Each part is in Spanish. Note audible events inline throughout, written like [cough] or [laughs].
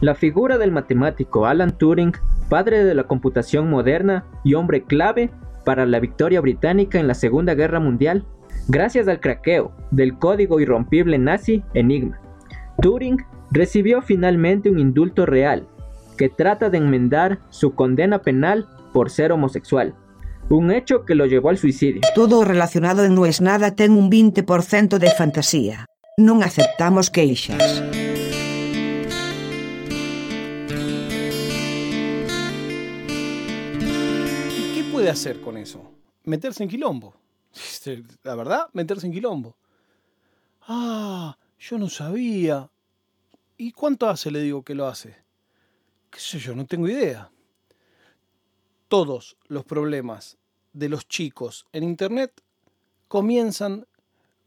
La figura del matemático Alan Turing, padre de la computación moderna y hombre clave para la victoria británica en la Segunda Guerra Mundial, gracias al craqueo del código irrompible nazi Enigma. Turing recibió finalmente un indulto real, que trata de enmendar su condena penal por ser homosexual, un hecho que lo llevó al suicidio. Todo relacionado en No es nada ten un 20% de fantasía. Non aceptamos queixas. Hacer con eso? Meterse en quilombo. La verdad, meterse en quilombo. Ah, yo no sabía. ¿Y cuánto hace, le digo, que lo hace? ¿Qué sé yo? No tengo idea. Todos los problemas de los chicos en Internet comienzan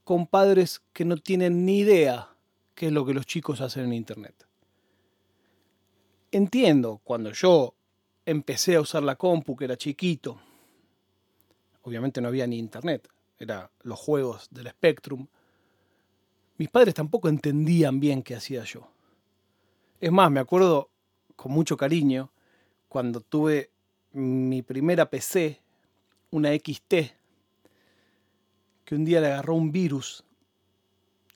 con padres que no tienen ni idea qué es lo que los chicos hacen en Internet. Entiendo, cuando yo empecé a usar la compu, que era chiquito, obviamente no había ni Internet, eran los juegos del Spectrum, mis padres tampoco entendían bien qué hacía yo. Es más, me acuerdo con mucho cariño cuando tuve mi primera PC, una XT, que un día le agarró un virus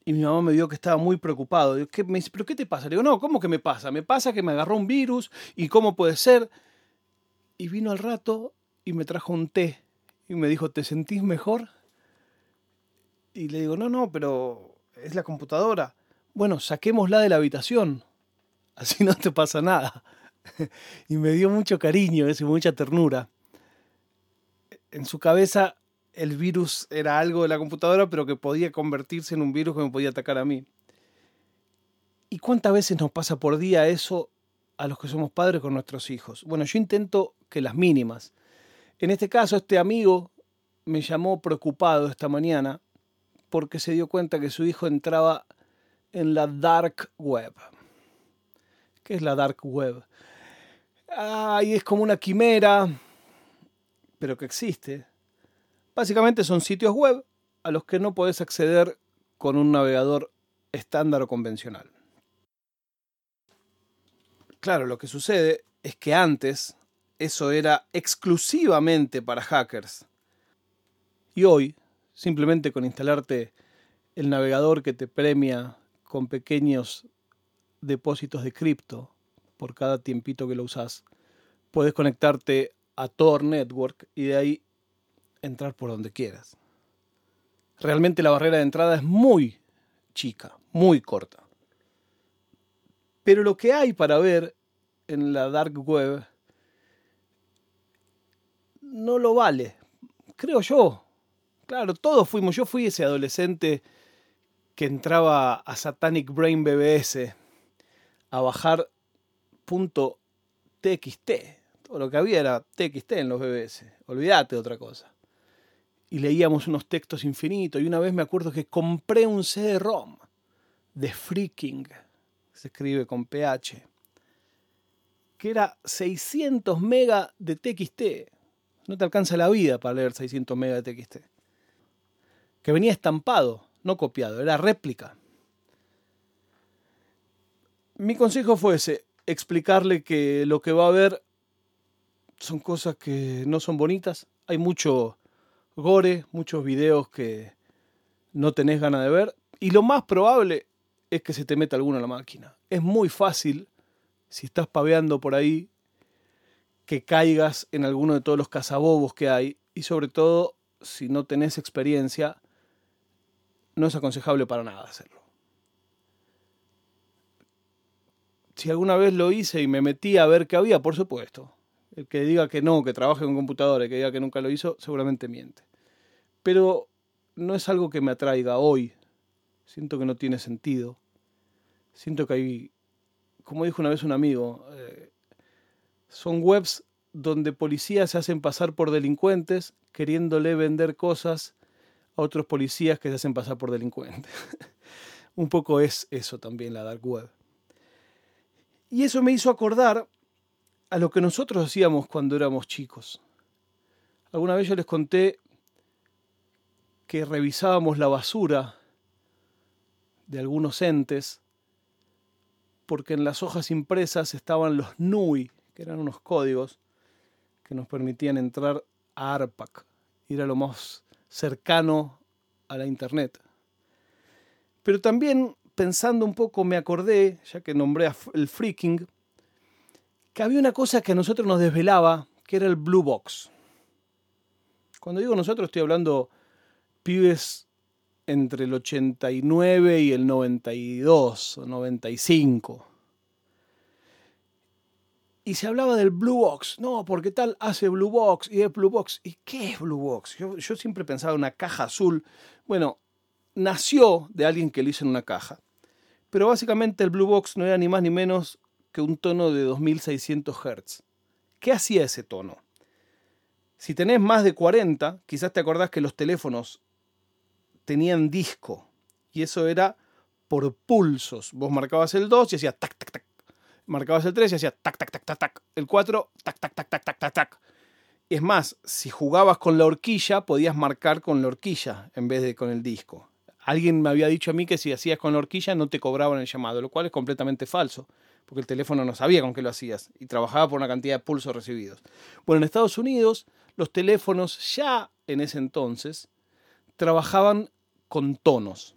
y mi mamá me dijo que estaba muy preocupado. ¿qué, me dice, ¿pero qué te pasa? Le digo, no, ¿cómo que me pasa? Me pasa que me agarró un virus y cómo puede ser. Y vino al rato y me trajo un té y me dijo, ¿te sentís mejor? Y le digo, no, no, pero es la computadora. Bueno, saquémosla de la habitación, [laughs] así no te pasa nada. [laughs] y me dio mucho cariño, y mucha ternura. En su cabeza el virus era algo de la computadora, pero que podía convertirse en un virus que me podía atacar a mí. ¿Y cuántas veces nos pasa por día eso a los que somos padres con nuestros hijos? Bueno, yo intento que las mínimas. En este caso, este amigo me llamó preocupado esta mañana porque se dio cuenta que su hijo entraba en la dark web. ¿Qué es la dark web? Ay, es como una quimera, pero que existe. Básicamente son sitios web a los que no puedes acceder con un navegador estándar o convencional. Claro, lo que sucede es que antes eso era exclusivamente para hackers. Y hoy, simplemente con instalarte el navegador que te premia con pequeños depósitos de cripto por cada tiempito que lo usas, puedes conectarte a Tor Network y de ahí entrar por donde quieras. Realmente la barrera de entrada es muy chica, muy corta. Pero lo que hay para ver en la dark web no lo vale, creo yo. Claro, todos fuimos, yo fui ese adolescente que entraba a Satanic Brain BBS a bajar punto .txt. Todo lo que había era TXT en los BBS. Olvídate de otra cosa. Y leíamos unos textos infinitos. Y una vez me acuerdo que compré un CD-ROM de Freaking. Se escribe con PH. Que era 600 megas de TXT. No te alcanza la vida para leer 600 megas de TXT. Que venía estampado, no copiado, era réplica. Mi consejo fue ese, explicarle que lo que va a ver son cosas que no son bonitas. Hay mucho gore, muchos videos que no tenés ganas de ver. Y lo más probable es que se te meta alguno a la máquina. Es muy fácil, si estás paveando por ahí, que caigas en alguno de todos los cazabobos que hay. Y sobre todo, si no tenés experiencia, no es aconsejable para nada hacerlo. Si alguna vez lo hice y me metí a ver qué había, por supuesto. El que diga que no, que trabaje con computadora, el que diga que nunca lo hizo, seguramente miente. Pero no es algo que me atraiga hoy. Siento que no tiene sentido. Siento que hay, como dijo una vez un amigo, eh, son webs donde policías se hacen pasar por delincuentes queriéndole vender cosas a otros policías que se hacen pasar por delincuentes. [laughs] un poco es eso también la dark web. Y eso me hizo acordar a lo que nosotros hacíamos cuando éramos chicos. Alguna vez yo les conté que revisábamos la basura de algunos entes porque en las hojas impresas estaban los NUI, que eran unos códigos que nos permitían entrar a ARPAC. Era lo más cercano a la Internet. Pero también pensando un poco me acordé, ya que nombré el freaking, que había una cosa que a nosotros nos desvelaba, que era el Blue Box. Cuando digo nosotros estoy hablando pibes entre el 89 y el 92 o 95. Y se hablaba del Blue Box. No, porque tal hace Blue Box y es Blue Box. ¿Y qué es Blue Box? Yo, siempre pensaba en una caja azul. Bueno, nació de alguien que lo hizo en una caja. Pero básicamente el Blue Box no era ni más ni menos que un tono de 2600 Hz. ¿Qué hacía ese tono? Si tenés más de 40, quizás te acordás que los teléfonos tenían disco y eso era por pulsos. Vos marcabas el 2 y hacía tac, tac, tac. Marcabas el 3 y hacía tac, tac, tac, tac, tac. El 4, tac, tac, tac, tac, tac, tac, tac. Es más, si jugabas con la horquilla, podías marcar con la horquilla en vez de con el disco. Alguien me había dicho a mí que si hacías con la horquilla no te cobraban el llamado, lo cual es completamente falso, porque el teléfono no sabía con qué lo hacías y trabajaba por una cantidad de pulsos recibidos. Bueno, en Estados Unidos los teléfonos ya en ese entonces trabajaban con tonos.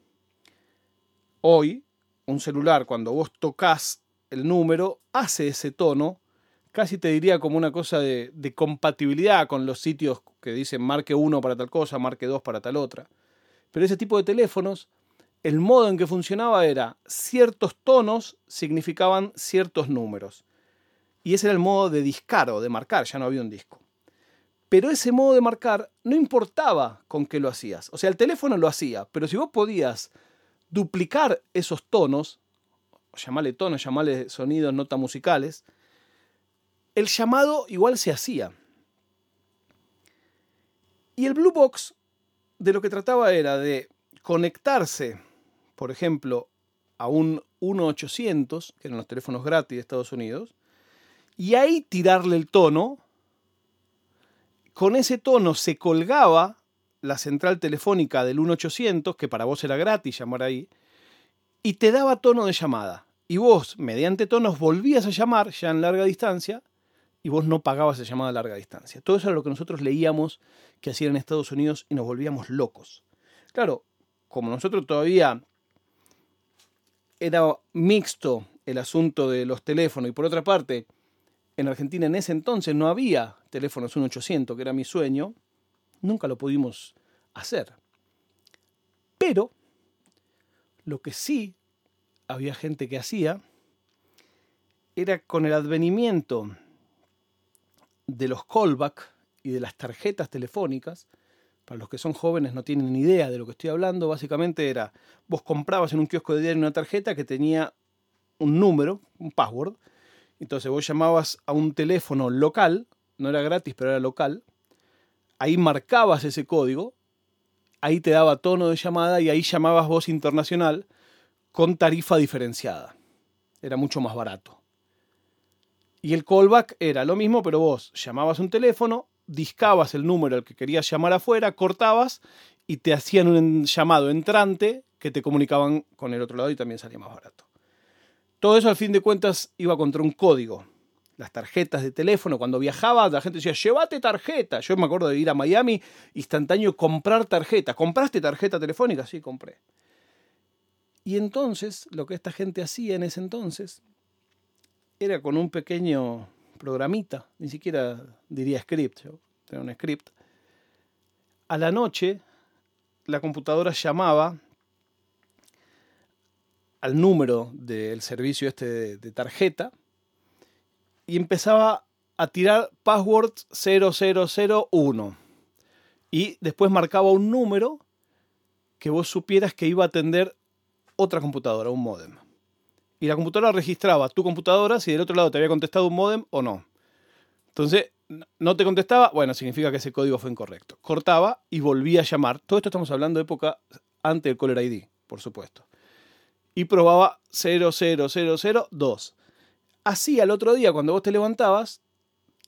Hoy, un celular, cuando vos tocas el número, hace ese tono, casi te diría como una cosa de, compatibilidad con los sitios que dicen marque 1 para tal cosa, marque 2 para tal otra. Pero ese tipo de teléfonos, el modo en que funcionaba era ciertos tonos significaban ciertos números. Y ese era el modo de discar o de marcar, ya no había un disco. Pero ese modo de marcar no importaba con qué lo hacías. O sea, el teléfono lo hacía, pero si vos podías duplicar esos tonos, llamarle tonos, llamarle sonidos, notas musicales, el llamado igual se hacía. Y el Blue Box de lo que trataba era de conectarse, por ejemplo, a un 1800, que eran los teléfonos gratis de Estados Unidos, y ahí tirarle el tono con ese tono se colgaba la central telefónica del 1800, que para vos era gratis llamar ahí, y te daba tono de llamada. Y vos, mediante tonos, volvías a llamar ya en larga distancia y vos no pagabas esa llamada a larga distancia. Todo eso era lo que nosotros leíamos que hacían en Estados Unidos y nos volvíamos locos. Claro, como nosotros todavía era mixto el asunto de los teléfonos y por otra parte, en Argentina en ese entonces no había teléfonos 1800, que era mi sueño, nunca lo pudimos hacer. Pero lo que sí había gente que hacía era con el advenimiento de los callback y de las tarjetas telefónicas, para los que son jóvenes no tienen ni idea de lo que estoy hablando, básicamente era, vos comprabas en un kiosco de diario una tarjeta que tenía un número, un password, entonces vos llamabas a un teléfono local, no era gratis, pero era local, ahí marcabas ese código, ahí te daba tono de llamada y ahí llamabas voz internacional con tarifa diferenciada. Era mucho más barato. Y el callback era lo mismo, pero vos llamabas un teléfono, discabas el número al que querías llamar afuera, cortabas y te hacían un llamado entrante que te comunicaban con el otro lado y también salía más barato. Todo eso al fin de cuentas iba contra un código. Las tarjetas de teléfono, cuando viajaba, la gente decía, llévate tarjeta. Yo me acuerdo de ir a Miami, instantáneo, comprar tarjeta. ¿Compraste tarjeta telefónica? Sí, compré. Y entonces, lo que esta gente hacía en ese entonces, era con un pequeño programita, ni siquiera diría script, yo tenía un script. A la noche, la computadora llamaba al número del servicio este de, tarjeta y empezaba a tirar password 0001 y después marcaba un número que vos supieras que iba a atender otra computadora, un modem. Y la computadora registraba tu computadora si del otro lado te había contestado un modem o no. Entonces, no te contestaba, bueno, significa que ese código fue incorrecto. Cortaba y volvía a llamar. Todo esto estamos hablando de época antes del Caller ID, por supuesto y probaba 00002. Así al otro día, cuando vos te levantabas,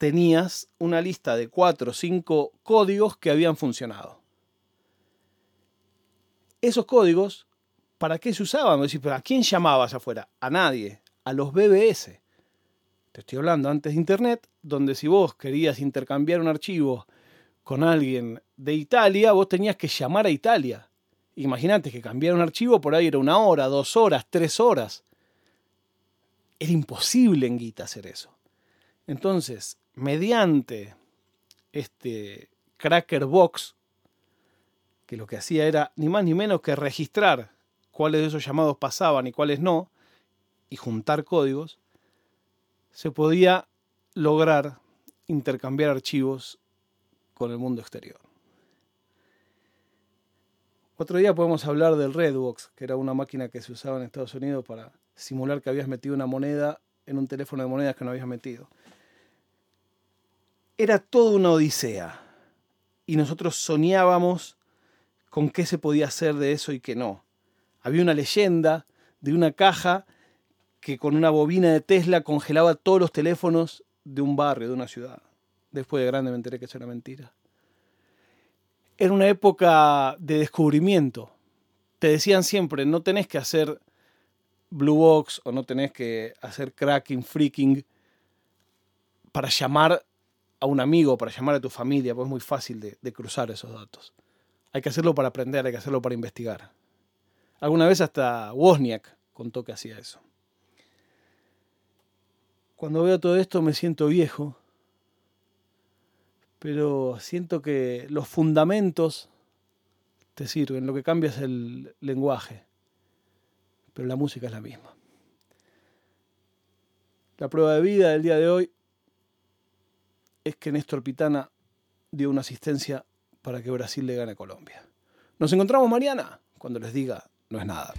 tenías una lista de 4 o 5 códigos que habían funcionado. Esos códigos, ¿para qué se usaban? ¿A quién llamabas afuera? A nadie. a los BBS. Te estoy hablando antes de Internet, donde si vos querías intercambiar un archivo con alguien de Italia, vos tenías que llamar a Italia. Imagínate que cambiar un archivo por ahí era una hora, dos horas, tres horas. Era imposible en Guita hacer eso. Entonces, mediante este Cracker Box, que lo que hacía era ni más ni menos que registrar cuáles de esos llamados pasaban y cuáles no, y juntar códigos, se podía lograr intercambiar archivos con el mundo exterior. Otro día podemos hablar del Redbox, que era una máquina que se usaba en Estados Unidos para simular que habías metido una moneda en un teléfono de monedas que no habías metido. Era toda una odisea. Y nosotros soñábamos con qué se podía hacer de eso y qué no. Había una leyenda de una caja que con una bobina de Tesla congelaba todos los teléfonos de un barrio, de una ciudad. Después de grande me enteré que eso era mentira. Era una época de descubrimiento. Te decían siempre, no tenés que hacer Blue Box o no tenés que hacer cracking, freaking para llamar a un amigo, para llamar a tu familia, porque es muy fácil de, de cruzar esos datos. Hay que hacerlo para aprender, hay que hacerlo para investigar. Alguna vez hasta Wozniak contó que hacía eso. Cuando veo todo esto me siento viejo, pero siento que los fundamentos te sirven, lo que cambia es el lenguaje, pero la música es la misma. La prueba de vida del día de hoy es que Néstor Pitana dio una asistencia para que Brasil le gane a Colombia. Nos encontramos mañana cuando les diga no es nada.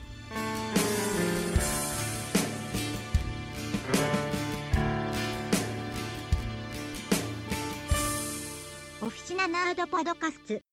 Oficina Nerd Podcast